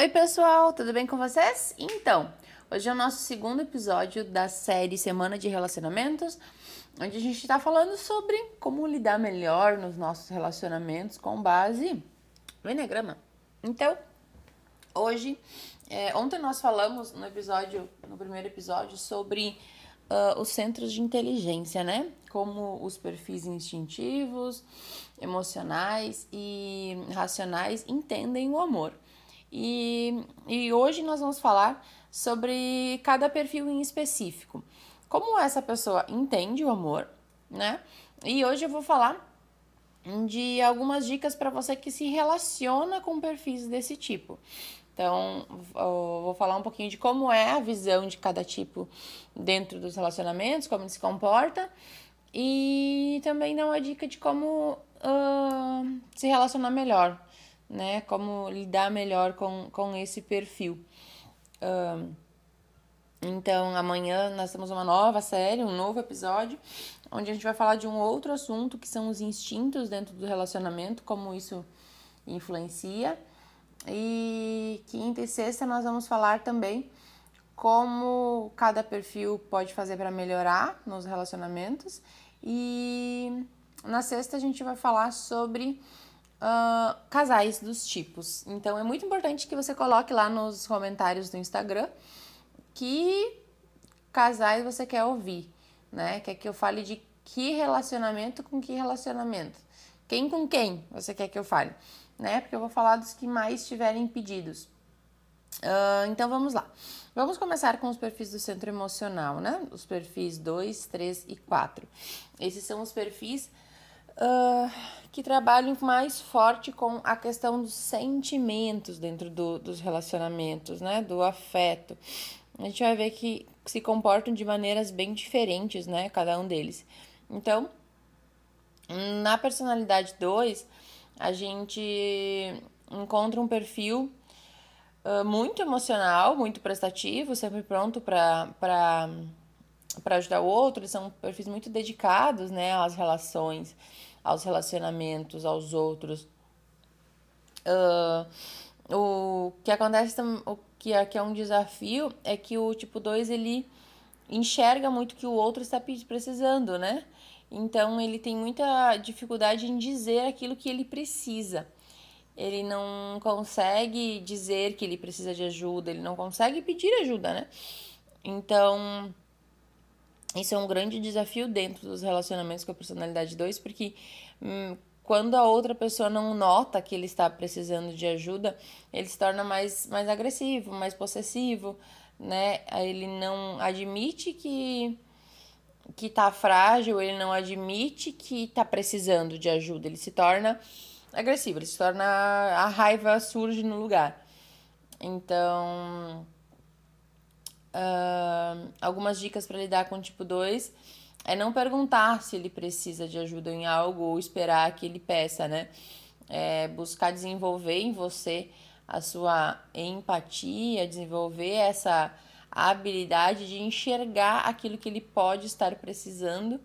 Oi, pessoal, tudo bem com vocês? Então, hoje é o nosso segundo episódio da série Semana de Relacionamentos, onde a gente está falando sobre como lidar melhor nos nossos relacionamentos com base no Enneagrama. Então, hoje, é, ontem nós falamos no episódio, no primeiro episódio, sobre uh, os centros de inteligência, né? Como os perfis instintivos, emocionais e racionais entendem o amor. E, e hoje nós vamos falar sobre cada perfil em específico. Como essa pessoa entende o amor, né? E hoje eu vou falar de algumas dicas para você que se relaciona com perfis desse tipo. Então, vou falar um pouquinho de como é a visão de cada tipo dentro dos relacionamentos, como ele se comporta, e também dar uma dica de como uh, se relacionar melhor né? Como lidar melhor com, com esse perfil. Um, então, amanhã nós temos uma nova série, um novo episódio, onde a gente vai falar de um outro assunto que são os instintos dentro do relacionamento, como isso influencia. E quinta e sexta nós vamos falar também como cada perfil pode fazer para melhorar nos relacionamentos. E na sexta a gente vai falar sobre uh, casais dos tipos. Então é muito importante que você coloque lá nos comentários do Instagram que casais você quer ouvir, né? Quer que eu fale de que relacionamento com que relacionamento? Quem com quem você quer que eu fale, né? Porque eu vou falar dos que mais tiverem pedidos. Uh, então vamos lá. Vamos começar com os perfis do centro emocional, né? Os perfis 2, 3 e 4. Esses são os perfis que trabalhem mais forte com a questão dos sentimentos dentro do, dos relacionamentos, né? Do afeto. A gente vai ver que se comportam de maneiras bem diferentes, né? Cada um deles. Então, na personalidade 2, a gente encontra um perfil uh, muito emocional, muito prestativo, sempre pronto para ajudar o outro. Eles são perfis muito dedicados né, às relações aos relacionamentos, aos outros. Uh, o que acontece, o que aqui é um desafio, é que o tipo 2 ele enxerga muito que o outro está precisando, né? Então ele tem muita dificuldade em dizer aquilo que ele precisa. Ele não consegue dizer que ele precisa de ajuda, ele não consegue pedir ajuda, né? Então, isso é um grande desafio dentro dos relacionamentos com a personalidade 2, porque hum, quando a outra pessoa não nota que ele está precisando de ajuda, ele se torna mais, mais agressivo, mais possessivo, né? Ele não admite que que tá frágil, ele não admite que tá precisando de ajuda, ele se torna agressivo, ele se torna a raiva surge no lugar. Então, Uh, algumas dicas para lidar com tipo 2 é não perguntar se ele precisa de ajuda em algo ou esperar que ele peça, né? É buscar desenvolver em você a sua empatia, desenvolver essa habilidade de enxergar aquilo que ele pode estar precisando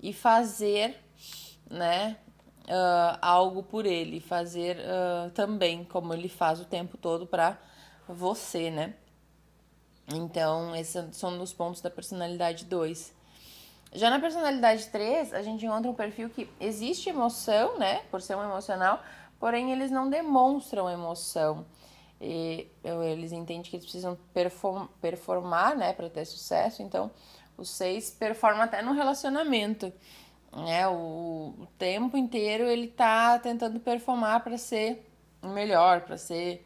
e fazer, né, uh, algo por ele, fazer uh, também como ele faz o tempo todo para você, né? Então, esses são os pontos da personalidade 2. Já na personalidade 3, a gente encontra um perfil que existe emoção, né? Por ser um emocional, porém eles não demonstram emoção. E eles entendem que eles precisam perform, performar, né, para ter sucesso. Então, o 6 performa até no relacionamento, né? O, o tempo inteiro ele tá tentando performar para ser melhor, para ser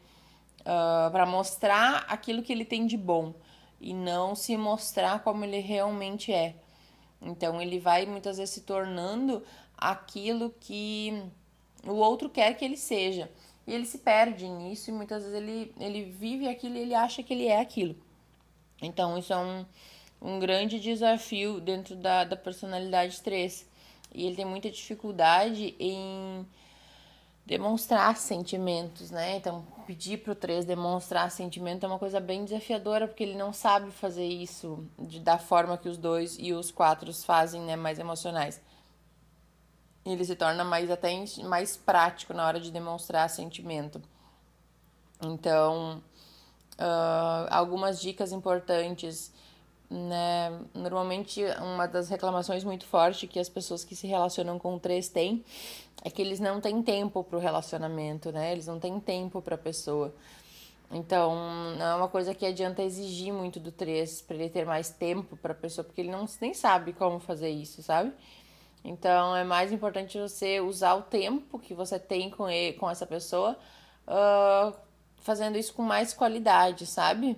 uh, ah, para mostrar aquilo que ele tem de bom e não se mostrar como ele realmente é. Então ele vai muitas vezes se tornando aquilo que o outro quer que ele seja. E ele se perde nisso e muitas vezes ele, ele vive aquilo e ele acha que ele é aquilo. Então isso é um, um grande desafio dentro da, da personalidade 3. E ele tem muita dificuldade em demonstrar sentimentos, né? Então, pedir para o 3 demonstrar sentimento é uma coisa bem desafiadora, porque ele não sabe fazer isso de, da forma que os dois e os quatro fazem, né? Mais emocionais. Ele se torna mais até mais prático na hora de demonstrar sentimento. Então, Uh, algumas dicas importantes, né? Normalmente, uma das reclamações muito forte que as pessoas que se relacionam com o 3 têm é que eles não têm tempo para o relacionamento, né? Eles não têm tempo para a pessoa. Então, não é uma coisa que adianta exigir muito do 3 para ele ter mais tempo para a pessoa, porque ele não nem sabe como fazer isso, sabe? Então, é mais importante você usar o tempo que você tem com, ele, com essa pessoa, uh, fazendo isso com mais qualidade, sabe?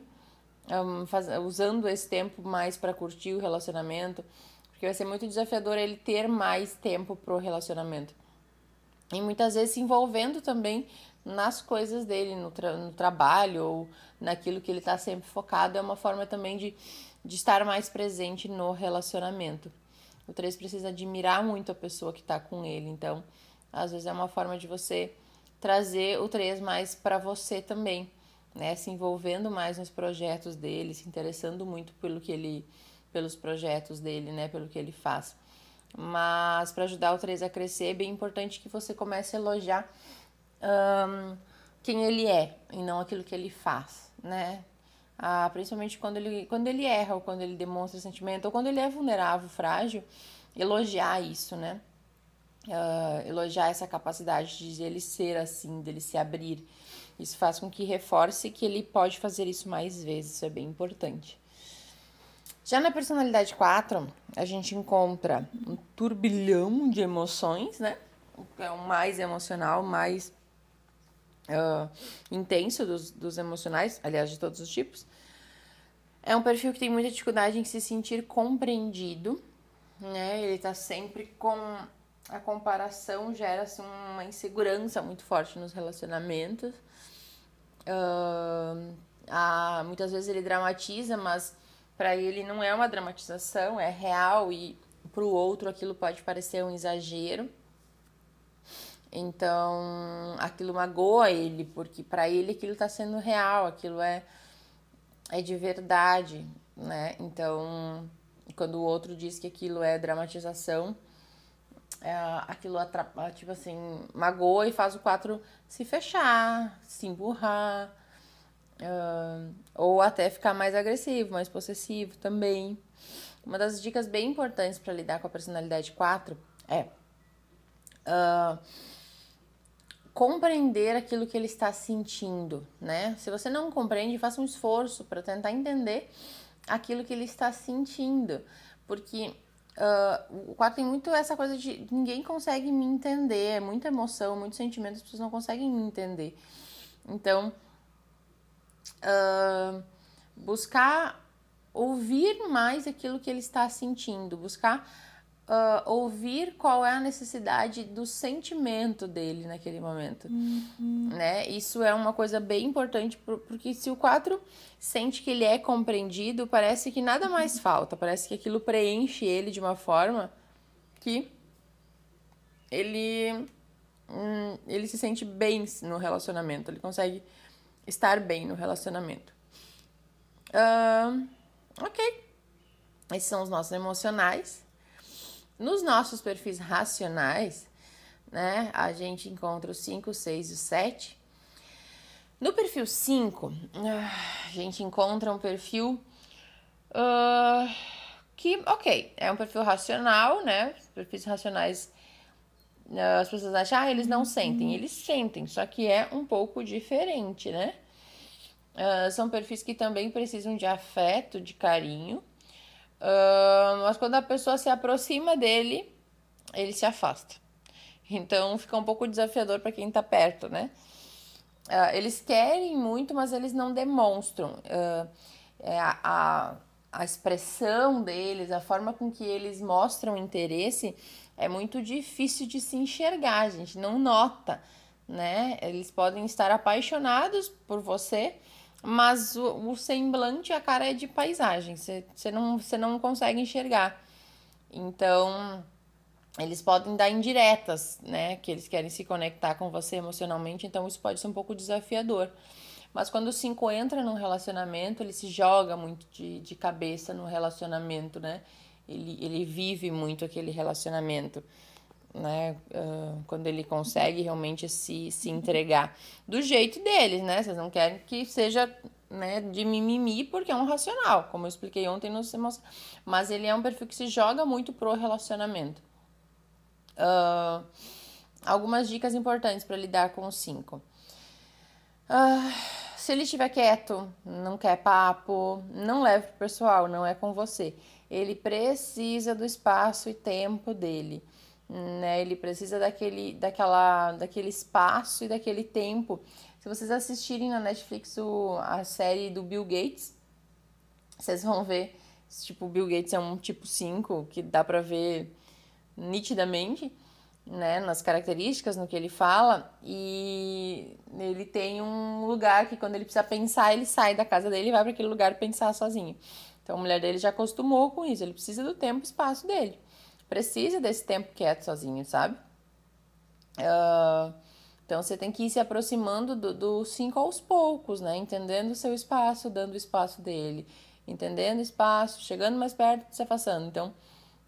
Um, faz, usando esse tempo mais para curtir o relacionamento, porque vai ser muito desafiador ele ter mais tempo pro relacionamento. E muitas vezes se envolvendo também nas coisas dele, no, tra no trabalho ou naquilo que ele está sempre focado, é uma forma também de, de estar mais presente no relacionamento. O 3 precisa admirar muito a pessoa que está com ele, então às vezes é uma forma de você trazer o 3 mais para você também, né? Se envolvendo mais nos projetos dele, se interessando muito pelo que ele pelos projetos dele, né, pelo que ele faz. Mas para ajudar o 3 a crescer, é bem importante que você comece a elogiar um, quem ele é e não aquilo que ele faz, né? Ah, principalmente quando ele, quando ele erra ou quando ele demonstra sentimento ou quando ele é vulnerável, frágil, elogiar isso, né? Uh, elogiar essa capacidade de ele ser assim, dele se abrir. Isso faz com que reforce que ele pode fazer isso mais vezes, isso é bem importante. Já na personalidade 4, a gente encontra um turbilhão de emoções, né? É o mais emocional, mais uh, intenso dos, dos emocionais, aliás, de todos os tipos. É um perfil que tem muita dificuldade em se sentir compreendido, né? Ele tá sempre com a comparação gera assim, uma insegurança muito forte nos relacionamentos. Uh, ah, muitas vezes ele dramatiza, mas para ele não é uma dramatização, é real e para o outro aquilo pode parecer um exagero. Então, aquilo magoa ele, porque para ele aquilo está sendo real, aquilo é, é de verdade, né? Então, quando o outro diz que aquilo é dramatização, é, aquilo atrapa, tipo assim, magoa e faz o quatro se fechar, se empurrar, uh, ou até ficar mais agressivo, mais possessivo também. Uma das dicas bem importantes para lidar com a personalidade 4 é. Uh, compreender aquilo que ele está sentindo, né? Se você não compreende, faça um esforço para tentar entender aquilo que ele está sentindo, porque uh, o quadro tem muito essa coisa de ninguém consegue me entender, é muita emoção, muito sentimento, as pessoas não conseguem me entender. Então, uh, buscar ouvir mais aquilo que ele está sentindo, buscar uh, ouvir qual é a necessidade do sentimento dele naquele momento, uhum. né? Isso é uma coisa bem importante porque se o 4 sente que ele é compreendido, parece que nada mais falta, parece que aquilo preenche ele de uma forma que ele hum, ele se sente bem no relacionamento, ele consegue estar bem no relacionamento. Uh, ok. Esses são os nossos emocionais. Nos nossos perfis racionais, né, a gente encontra o 5, 6 e o 7. No perfil 5, a gente encontra um perfil uh, que, ok, é um perfil racional, né? Perfis racionais, as pessoas acham, ah, eles não sentem. Uhum. Eles sentem, só que é um pouco diferente, né? Uh, são perfis que também precisam de afeto, de carinho, Uh, mas quando a pessoa se aproxima dele, ele se afasta. Então fica um pouco desafiador para quem está perto, né? Uh, eles querem muito, mas eles não demonstram. É a, a, a, expressão deles, a forma com que eles mostram interesse é muito difícil de se enxergar, a gente não nota, né? Eles podem estar apaixonados por você, mas o, o semblante, a cara é de paisagem, você não, não consegue enxergar. Então, eles podem dar indiretas, né? Que eles querem se conectar com você emocionalmente, então isso pode ser um pouco desafiador. Mas quando o 5 entra num relacionamento, ele se joga muito de, de cabeça no relacionamento, né? Ele, ele vive muito aquele relacionamento né? Uh, quando ele consegue realmente se, se entregar do jeito deles, né? Vocês não querem que seja né, de mimimi, porque é um racional, como eu expliquei ontem no Mas ele é um perfil que se joga muito pro relacionamento. Uh, algumas dicas importantes para lidar com o 5. Uh, se ele estiver quieto, não quer papo, não leve pro pessoal, não é com você. Ele precisa do espaço e tempo dele. Né? Ele precisa daquele, daquela, daquele espaço e daquele tempo. Se vocês assistirem na Netflix o, a série do Bill Gates, vocês vão ver, tipo, o Bill Gates é um tipo 5, que dá pra ver nitidamente né, nas características, no que ele fala, e ele tem um lugar que quando ele precisa pensar, ele sai da casa dele e vai para aquele lugar pensar sozinho. Então a mulher dele já acostumou com isso, ele precisa do tempo e espaço dele. Precisa desse tempo quieto sozinho, sabe? Uh, então você tem que ir se aproximando do, do cinco aos poucos, né? Entendendo o seu espaço, dando o espaço dele, entendendo o espaço, chegando mais perto, se afastando. Então,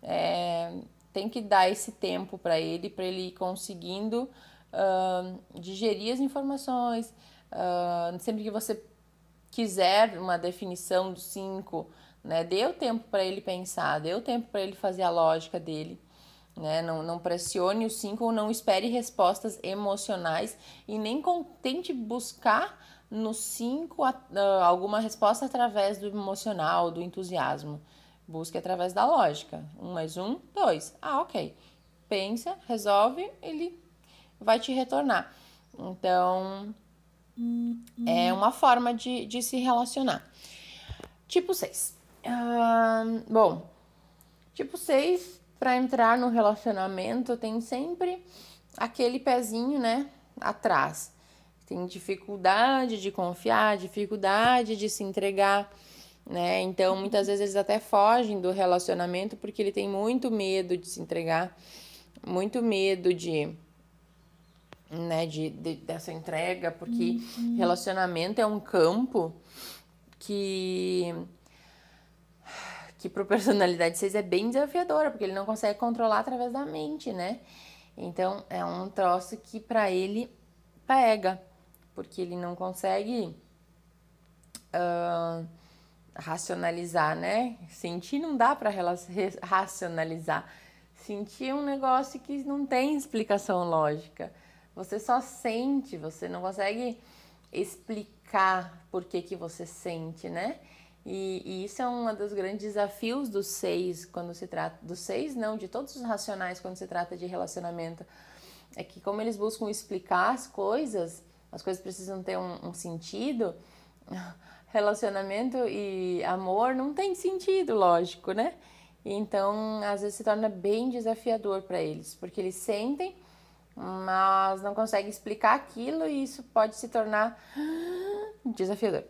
é, tem que dar esse tempo para ele, para ele ir conseguindo uh, digerir as informações. Uh, sempre que você quiser uma definição do 5, né, dê o tempo para ele pensar, dê o tempo para ele fazer a lógica dele. Né? Não, não pressione o 5 ou não espere respostas emocionais e nem tente buscar no 5 uh, alguma resposta através do emocional, do entusiasmo. Busque através da lógica. Um mais um, dois. Ah, ok. Pensa, resolve, ele vai te retornar. Então, é uma forma de, de se relacionar. Tipo 6. Uh, bom, tipo 6, para entrar no relacionamento, tem sempre aquele pezinho, né, atrás. Tem dificuldade de confiar, dificuldade de se entregar né? Então, muitas vezes eles até fogem do relacionamento porque ele tem muito medo de se entregar, muito medo de né, de, de dessa entrega, porque uhum. relacionamento é um campo que que pro personalidade 6 é bem desafiadora, porque ele não consegue controlar através da mente, né? Então, é um troço que para ele pega, porque ele não consegue uh, racionalizar, né? Sentir não dá para racionalizar. Sentir é um negócio que não tem explicação lógica. Você só sente, você não consegue explicar por que, que você sente, né? E, e isso é um dos grandes desafios dos seis quando se trata dos seis, não, de todos os racionais quando se trata de relacionamento. É que como eles buscam explicar as coisas, as coisas precisam ter um, um sentido relacionamento e amor não tem sentido, lógico, né? Então, às vezes se torna bem desafiador para eles, porque eles sentem, mas não conseguem explicar aquilo e isso pode se tornar desafiador.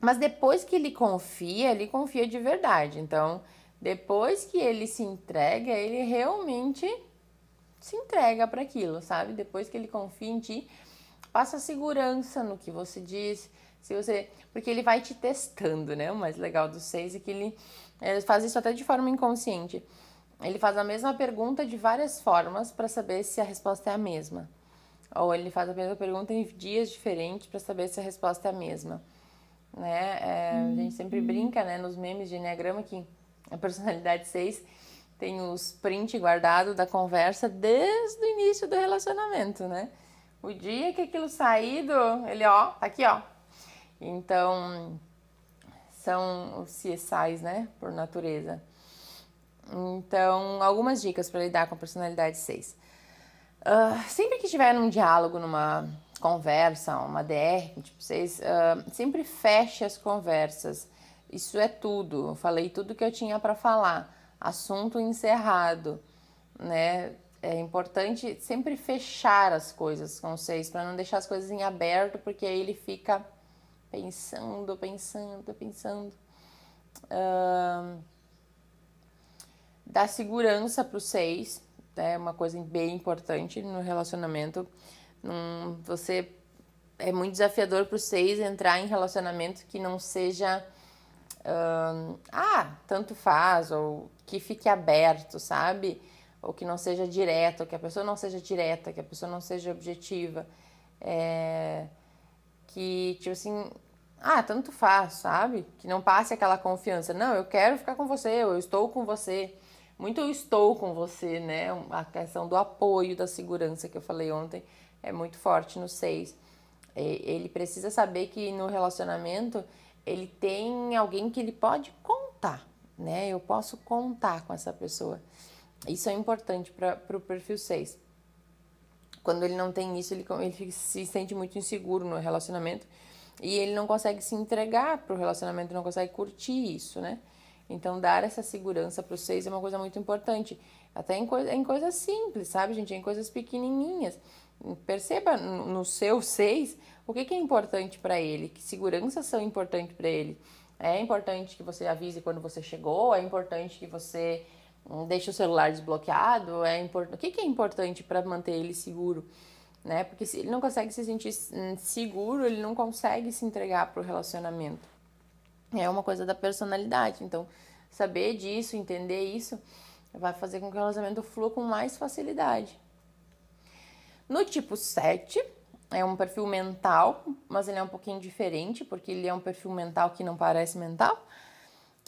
Mas depois que ele confia, ele confia de verdade. Então, depois que ele se entrega, ele realmente se entrega para aquilo, sabe? Depois que ele confia em ti, passa segurança no que você diz, se você, porque ele vai te testando, né? O mais legal do seis é que ele, ele faz isso até de forma inconsciente. Ele faz a mesma pergunta de várias formas para saber se a resposta é a mesma. Ou ele faz a mesma pergunta em dias diferentes para saber se a resposta é a mesma. Né? É, a gente sempre uhum. brinca né, nos memes de Enneagrama que a personalidade 6 tem os print guardado da conversa desde o início do relacionamento, né? O dia que aquilo sair do... Ele, ó, tá aqui, ó, então, são os CSIs, né, por natureza. Então, algumas dicas para lidar com a personalidade 6. Uh, ah, sempre que tiver um diálogo, numa conversa, uma DR, tipo 6, uh, sempre feche as conversas. Isso é tudo. Eu falei tudo que eu tinha para falar. Assunto encerrado, né? É importante sempre fechar as coisas com vocês para não deixar as coisas em aberto, porque aí ele fica pensando, pensando, pensando. Uh, dá segurança para os seis, é uma coisa bem importante no relacionamento. Você é muito desafiador para os seis entrar em relacionamento que não seja ah, tanto faz, ou que fique aberto, sabe? Ou que não seja direto, que a pessoa não seja direta, que a pessoa não seja objetiva. É, que, tipo assim, ah, tanto faz, sabe? Que não passe aquela confiança. Não, eu quero ficar com você, eu estou com você. Muito eu estou com você, né? A questão do apoio, da segurança que eu falei ontem é muito forte no 6. Ele precisa saber que no relacionamento ele tem alguém que ele pode contar, né? Eu posso contar com essa pessoa. Isso é importante para o perfil 6. Quando ele não tem isso, ele, ele se sente muito inseguro no relacionamento e ele não consegue se entregar para o relacionamento, não consegue curtir isso, né? Então, dar essa segurança para os seis é uma coisa muito importante. Até em, coisa, em coisas simples, sabe, gente? Em coisas pequenininhas. Perceba no, seu seis o que, que é importante para ele, que seguranças são importantes para ele. É importante que você avise quando você chegou, é importante que você hum, deixe o celular desbloqueado, é importante. O que, que é importante para manter ele seguro? né? Porque se ele não consegue se sentir hum, seguro, ele não consegue se entregar para o relacionamento. É uma coisa da personalidade. Então, saber disso, entender isso, vai fazer com que o relacionamento flua com mais facilidade. No tipo 7, é um perfil mental, mas ele é um pouquinho diferente, porque ele é um perfil mental que não parece mental.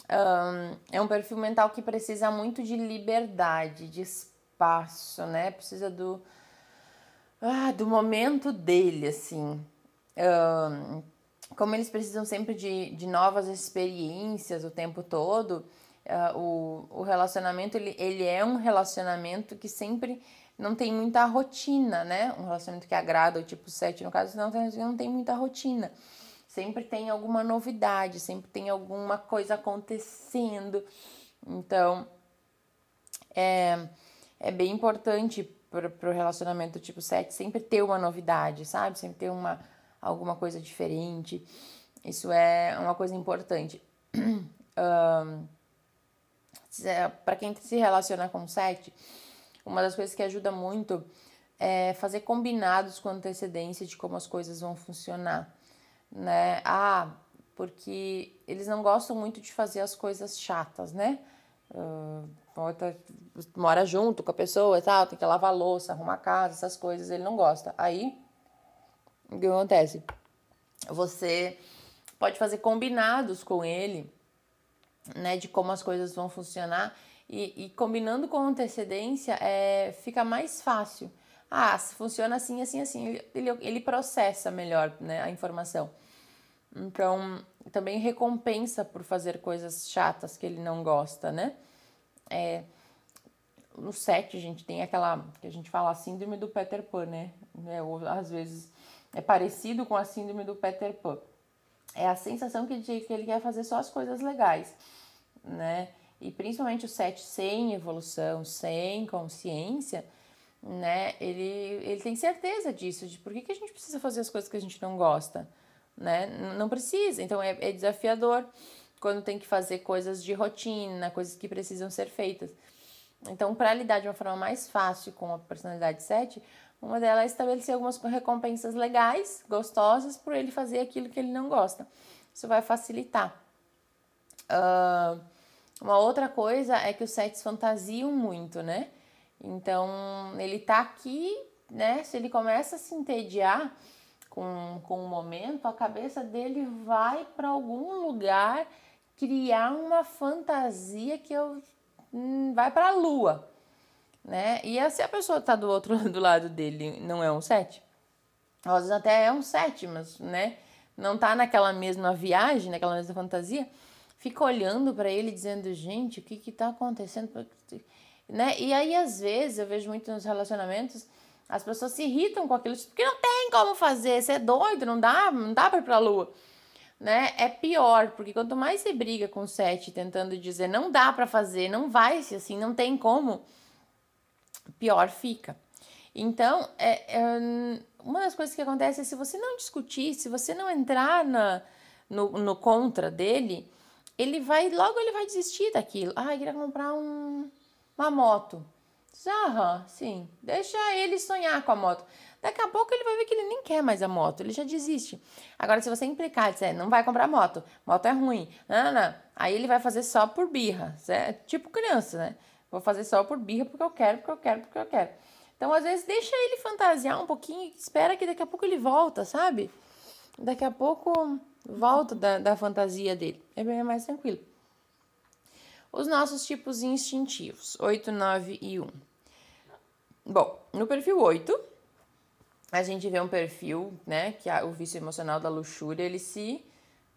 Um, é um perfil mental que precisa muito de liberdade, de espaço, né? Precisa do, ah, do momento dele, assim. Um, como eles precisam sempre de, de novas experiências o tempo todo, uh, o, o relacionamento ele, ele é um relacionamento que sempre não tem muita rotina, né? Um relacionamento que agrada, o tipo 7, no caso, não não tem muita rotina. Sempre tem alguma novidade, sempre tem alguma coisa acontecendo. Então, é, é bem importante para o relacionamento tipo 7 sempre ter uma novidade, sabe? Sempre ter uma, alguma coisa diferente. Isso é uma coisa importante. um, para quem se relaciona com 7, uma das coisas que ajuda muito é fazer combinados com antecedência de como as coisas vão funcionar, né? Ah, porque eles não gostam muito de fazer as coisas chatas, né? Uh, mora junto com a pessoa e tal, tem que lavar louça, arrumar casa, essas coisas, ele não gosta. Aí, o que acontece? Você pode fazer combinados com ele, né, de como as coisas vão funcionar, e, e combinando com antecedência, é, fica mais fácil. Ah, se funciona assim, assim, assim, ele, ele, processa melhor né, a informação. Então, também recompensa por fazer coisas chatas que ele não gosta, né? É, no set, gente tem aquela que a gente fala a síndrome do Peter Pan, né? É, ou, às vezes é parecido com a síndrome do Peter Pan. É a sensação que ele, que ele quer fazer só as coisas legais, né? E principalmente o set sem evolução, sem consciência, né? Ele, ele tem certeza disso, de por que, que a gente precisa fazer as coisas que a gente não gosta, né? Não precisa, então é, é desafiador quando tem que fazer coisas de rotina, coisas que precisam ser feitas. Então, para lidar de uma forma mais fácil com a personalidade 7, uma delas é estabelecer algumas recompensas legais, gostosas, por ele fazer aquilo que ele não gosta. Isso vai facilitar. Uh, uma outra coisa é que os sets fantasiam muito, né? Então, ele tá aqui, né? Se ele começa a se entediar com, com o momento, a cabeça dele vai para algum lugar criar uma fantasia que eu hum, vai para a lua, né? E se a pessoa está do outro do lado dele não é um 7, às vezes até é um 7, mas, né, não tá naquela mesma viagem, naquela mesma fantasia, fica olhando para ele dizendo, gente, o que que tá acontecendo? Né? E aí às vezes eu vejo muito nos relacionamentos as pessoas se irritam com aquilo, porque não tem como fazer, você é doido, não dá, não dá para ir para a lua né, é pior, porque quanto mais você briga com o sete tentando dizer não dá para fazer, não vai se assim, não tem como, pior fica. Então, é, é, uma das coisas que acontece é se você não discutir, se você não entrar na, no, no contra dele, ele vai, logo ele vai desistir daquilo. Ah, queria comprar um, uma moto. Aham, sim, deixa ele sonhar com a moto. Daqui a pouco ele vai ver que ele nem quer mais a moto, ele já desiste. Agora, se você implicar, dizer, não vai comprar moto, moto é ruim, não, não, aí ele vai fazer só por birra, é tipo criança, né? Vou fazer só por birra porque eu quero, porque eu quero, porque eu quero. Então, às vezes, deixa ele fantasiar um pouquinho, espera que daqui a pouco ele volta, sabe? daqui a pouco volta da, da fantasia dele. É bem mais tranquilo. Os nossos tipos instintivos, 8, 9 e 1. Bom, no perfil 8, a gente vê um perfil, né, que o vício emocional da luxúria, ele se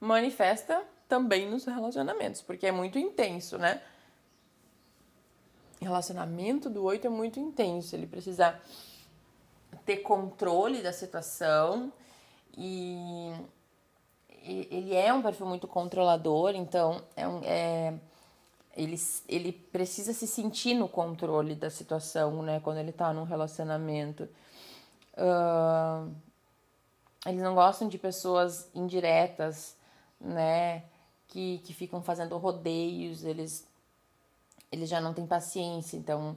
manifesta também nos relacionamentos, porque é muito intenso, né? Relacionamento do 8 é muito intenso, ele precisa ter controle da situação e ele é um perfil muito controlador, então é, um, é ele, ele precisa se sentir no controle da situação, né? Quando ele tá num relacionamento. Uh, eles não gostam de pessoas indiretas, né? Que, que ficam fazendo rodeios, eles, eles já não têm paciência, então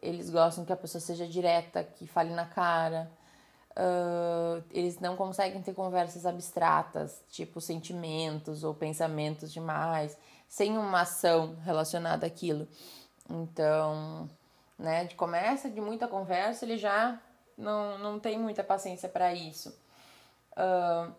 eles gostam que a pessoa seja direta, que fale na cara. Uh, eles não conseguem ter conversas abstratas, tipo sentimentos ou pensamentos demais, sem uma ação relacionada àquilo. Então, né, de começa de muita conversa, ele já não, não tem muita paciência para isso. Uh,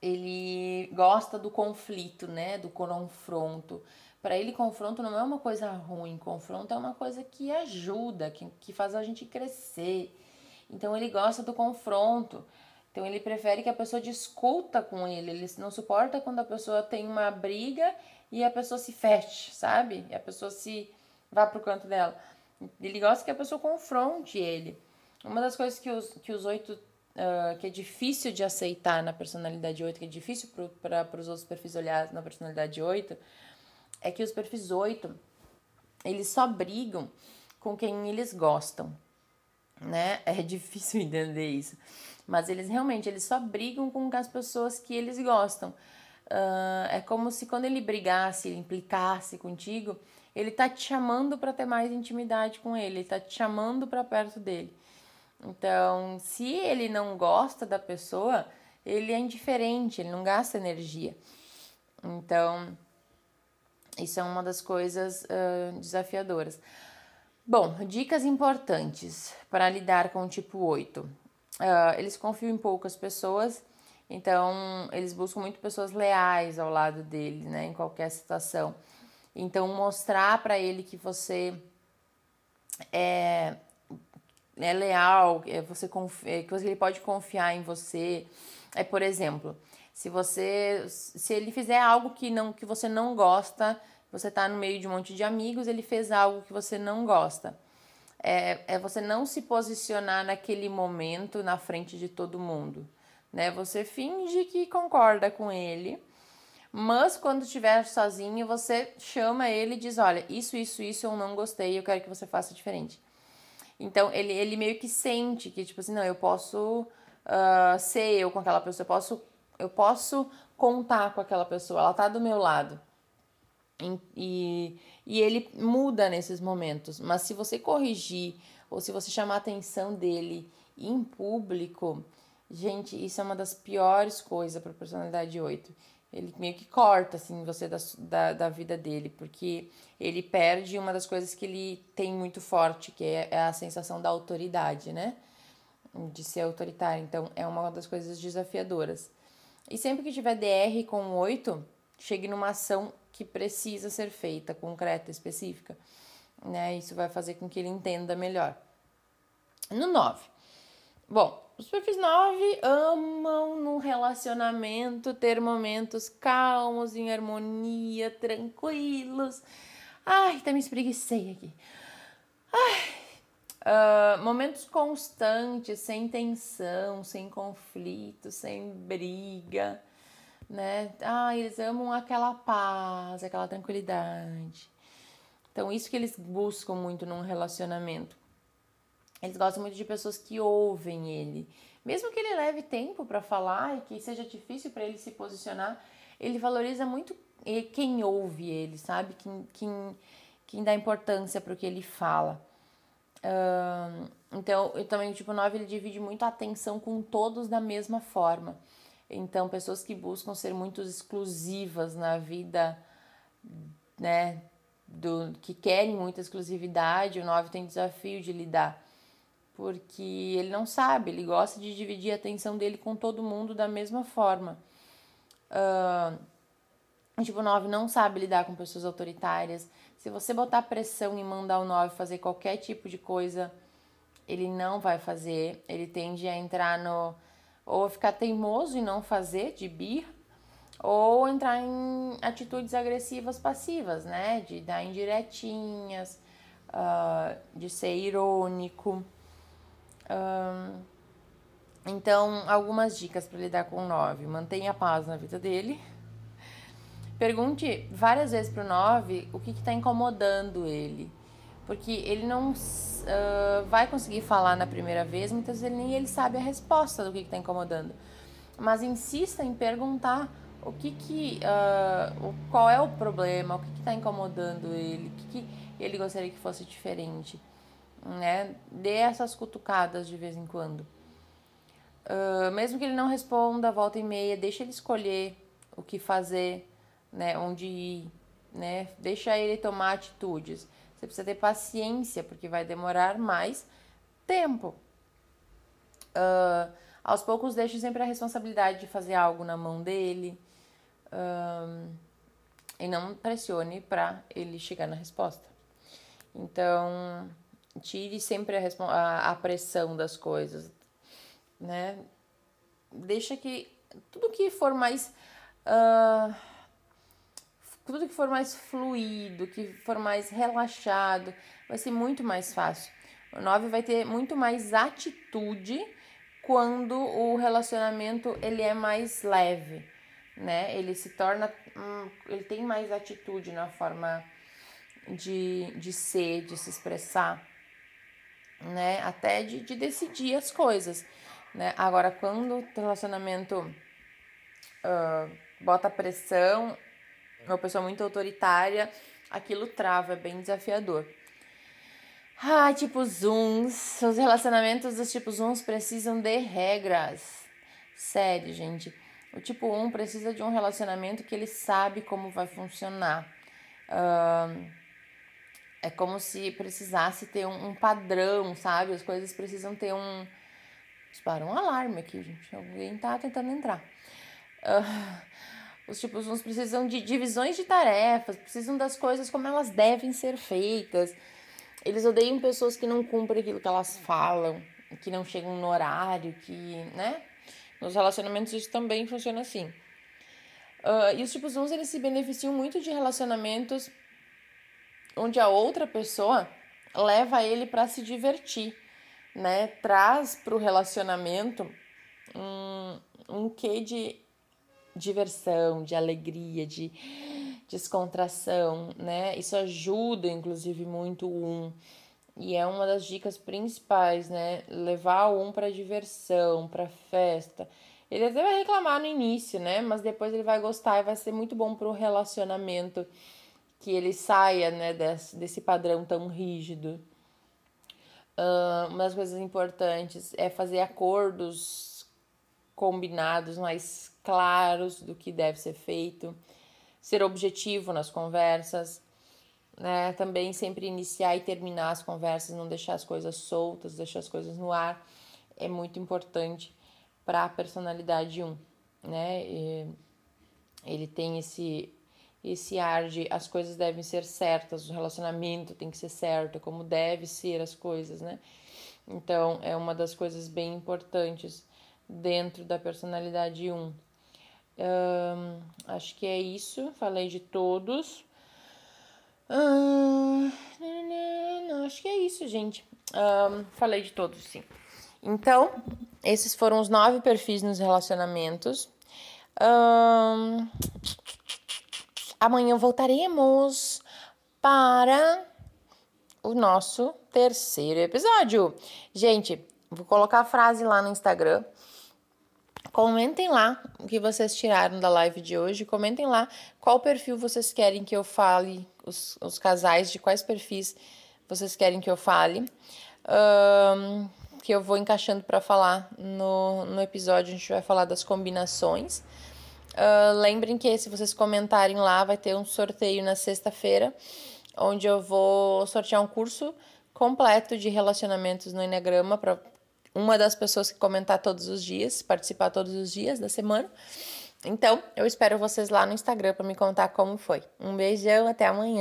ele gosta do conflito, né, do confronto. Para ele, confronto não é uma coisa ruim, confronto é uma coisa que ajuda, que, que faz a gente crescer então ele gosta do confronto. Então ele prefere que a pessoa discuta com ele. Ele não suporta quando a pessoa tem uma briga e a pessoa se feche, sabe? E a pessoa se vá pro canto dela. Ele gosta que a pessoa confronte ele. Uma das coisas que os, que os oito. Uh, que é difícil de aceitar na personalidade 8, que é difícil para os outros perfis olhar na personalidade 8, é que os perfis 8 eles só brigam com quem eles gostam né? É difícil entender isso. Mas eles realmente eles só brigam com as pessoas que eles gostam. Uh, é como se quando ele brigasse, ele implicasse contigo, ele tá te chamando para ter mais intimidade com ele, ele tá te chamando para perto dele. Então, se ele não gosta da pessoa, ele é indiferente, ele não gasta energia. Então, isso é uma das coisas uh, desafiadoras. Bom, dicas importantes para lidar com o tipo 8. Uh, eles confiam em poucas pessoas, então eles buscam muito pessoas leais ao lado dele, né, em qualquer situação. Então, mostrar para ele que você é, é leal, é, você confia, que ele pode confiar em você. É, por exemplo, se você se ele fizer algo que não que você não gosta, você está no meio de um monte de amigos, ele fez algo que você não gosta. É, é você não se posicionar naquele momento na frente de todo mundo. Né? Você finge que concorda com ele, mas quando estiver sozinho, você chama ele e diz: Olha, isso, isso, isso eu não gostei, eu quero que você faça diferente. Então ele, ele meio que sente que, tipo assim, não, eu posso uh, ser eu com aquela pessoa, eu posso, eu posso contar com aquela pessoa, ela tá do meu lado. E, e ele muda nesses momentos. Mas se você corrigir ou se você chamar a atenção dele em público, gente, isso é uma das piores coisas para personalidade 8. Ele meio que corta assim você da, da, da, vida dele, porque ele perde uma das coisas que ele tem muito forte, que é, é a sensação da autoridade, né? De ser autoritário. Então, é uma das coisas desafiadoras. E sempre que tiver DR com 8, chegue numa ação que precisa ser feita, concreta, específica. Né? Isso vai fazer com que ele entenda melhor. No 9. Bom, os perfis 9 amam no relacionamento ter momentos calmos, em harmonia, tranquilos. Ai, até me espreguicei aqui. Ai. Uh, momentos constantes, sem tensão, sem conflito, sem briga né? Ah, eles amam aquela paz, aquela tranquilidade. Então, isso que eles buscam muito num relacionamento. Eles gostam muito de pessoas que ouvem ele. Mesmo que ele leve tempo para falar e que seja difícil para ele se posicionar, ele valoriza muito quem ouve ele, sabe? Quem, quem, quem dá importância para o que ele fala. Uh, então, eu também, tipo, 9, ele divide muito a atenção com todos da mesma forma. Então, pessoas que buscam ser muito exclusivas na vida, né, do que querem muita exclusividade, o 9 tem desafio de lidar porque ele não sabe, ele gosta de dividir a atenção dele com todo mundo da mesma forma. Uh, tipo, o 9 não sabe lidar com pessoas autoritárias. Se você botar pressão e mandar o 9 fazer qualquer tipo de coisa, ele não vai fazer. Ele tende a entrar no. ou ficar teimoso e não fazer, de bir, ou entrar em atitudes agressivas passivas, né? De dar indiretinhas, uh, de ser irônico. então, algumas dicas para lidar com o 9. Mantenha paz na vida dele. Pergunte várias vezes para o 9 o que está incomodando ele. Porque ele não uh, vai conseguir falar na primeira vez, muitas vezes nem ele sabe a resposta do que está incomodando. Mas insista em perguntar o que que, uh, qual é o problema, o que está incomodando ele, o que, que ele gostaria que fosse diferente né? Dê essas cutucadas de vez em quando. Uh, mesmo que ele não responda volta e meia, deixa ele escolher o que fazer, né? Onde ir, né? Deixa ele tomar atitudes. Você precisa ter paciência, porque vai demorar mais tempo. Uh, aos poucos, deixe sempre a responsabilidade de fazer algo na mão dele. Uh, e não pressione para ele chegar na resposta. Então, tire sempre a, a, a pressão das coisas, né? Deixa que tudo que for mais. Uh, tudo que for mais fluido, que for mais relaxado, vai ser muito mais fácil. O 9 vai ter muito mais atitude quando o relacionamento ele é mais leve, né? Ele se torna, hum, ele tem mais atitude na forma de, de ser, de se expressar né? Até de, de decidir as coisas, né? Agora, quando o relacionamento uh, bota pressão, uma pessoa muito autoritária, aquilo trava, é bem desafiador. Ah, tipo zooms. Os relacionamentos dos tipos zooms precisam de regras. Sério, gente. O tipo 1 precisa de um relacionamento que ele sabe como vai funcionar. Uh, é como se precisasse ter um, um padrão, sabe? As coisas precisam ter um. Dispara um alarme aqui, gente. Alguém tá tentando entrar. Uh, os tipos uns precisam de divisões de tarefas, precisam das coisas como elas devem ser feitas. Eles odeiam pessoas que não cumprem aquilo que elas falam, que não chegam no horário, que, né? Nos relacionamentos isso também funciona assim. Uh, e os tipos 1 eles se beneficiam muito de relacionamentos onde a outra pessoa leva ele para se divertir, né? Traz para o relacionamento um, um quê de diversão, de alegria, de descontração, né? Isso ajuda, inclusive, muito um. E é uma das dicas principais, né? Levar um para diversão, para festa. Ele até vai reclamar no início, né? Mas depois ele vai gostar e vai ser muito bom para o relacionamento que ele saia né, desse, desse padrão tão rígido. Uh, uma das coisas importantes é fazer acordos combinados mais claros do que deve ser feito, ser objetivo nas conversas, né? Também sempre iniciar e terminar as conversas, não deixar as coisas soltas, deixar as coisas no ar, é muito importante para a personalidade 1, né? E ele tem esse esse ar de as coisas devem ser certas, o relacionamento tem que ser certo, como deve ser as coisas, né? Então, é uma das coisas bem importantes dentro da personalidade 1. Acho que é isso, falei de todos. acho que é isso, gente. falei de todos, sim. Então, esses foram os nove perfis nos relacionamentos. Amanhã voltaremos para o nosso terceiro episódio. Gente, vou colocar a frase lá no Instagram. Comentem lá o que vocês tiraram da live de hoje. Comentem lá qual perfil vocês querem que eu fale, os, os casais, de quais perfis vocês querem que eu fale. Um, que eu vou encaixando para falar no, no episódio. A gente vai falar das combinações. Uh, lembrem que se vocês comentarem lá, vai ter um sorteio na sexta-feira, onde eu vou sortear um curso completo de relacionamentos no Enneagrama para uma das pessoas que comentar todos os dias, participar todos os dias da semana. Então, eu espero vocês lá no Instagram para me contar como foi. Um beijão, até amanhã.